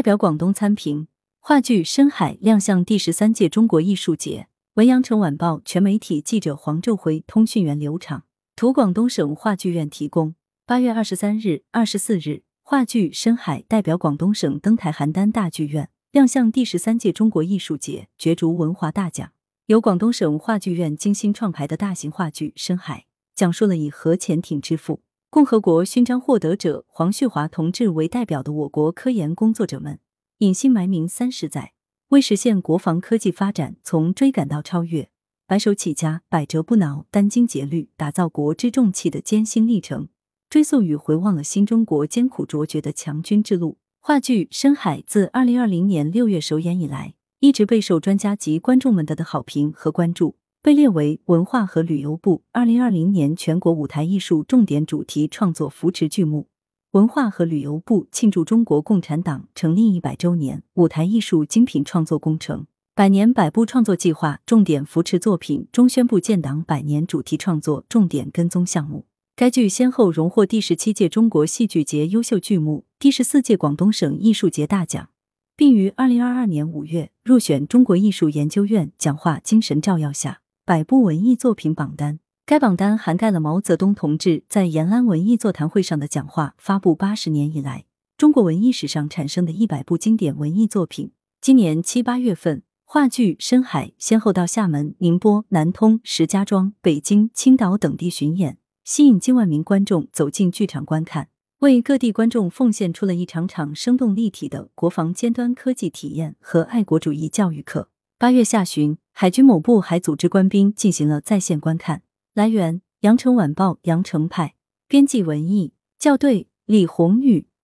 代表广东参评。话剧《深海》亮相第十三届中国艺术节。文阳城晚报全媒体记者黄昼辉，通讯员刘畅，图广东省话剧院提供。八月二十三日、二十四日，话剧《深海》代表广东省登台邯郸大剧院亮相第十三届中国艺术节，角逐文华大奖。由广东省话剧院精心创排的大型话剧《深海》，讲述了以核潜艇之父、共和国勋章获得者黄旭华同志为代表的我国科研工作者们，隐姓埋名三十载。为实现国防科技发展从追赶到超越，白手起家、百折不挠、殚精竭虑打造国之重器的艰辛历程，追溯与回望了新中国艰苦卓绝的强军之路。话剧《深海》自二零二零年六月首演以来，一直备受专家及观众们的的好评和关注，被列为文化和旅游部二零二零年全国舞台艺术重点主题创作扶持剧目。文化和旅游部庆祝中国共产党成立一百周年舞台艺术精品创作工程百年百部创作计划重点扶持作品中宣布建党百年主题创作重点跟踪项目。该剧先后荣获第十七届中国戏剧节优秀剧目、第十四届广东省艺术节大奖，并于二零二二年五月入选中国艺术研究院讲话精神照耀下百部文艺作品榜单。该榜单涵盖了毛泽东同志在延安文艺座谈会上的讲话发布八十年以来，中国文艺史上产生的一百部经典文艺作品。今年七八月份，话剧《深海》先后到厦门、宁波、南通、石家庄、北京、青岛等地巡演，吸引近万名观众走进剧场观看，为各地观众奉献出了一场场生动立体的国防尖端科技体验和爱国主义教育课。八月下旬，海军某部还组织官兵进行了在线观看。来源：羊城晚报羊城派，编辑文艺校对：李红宇。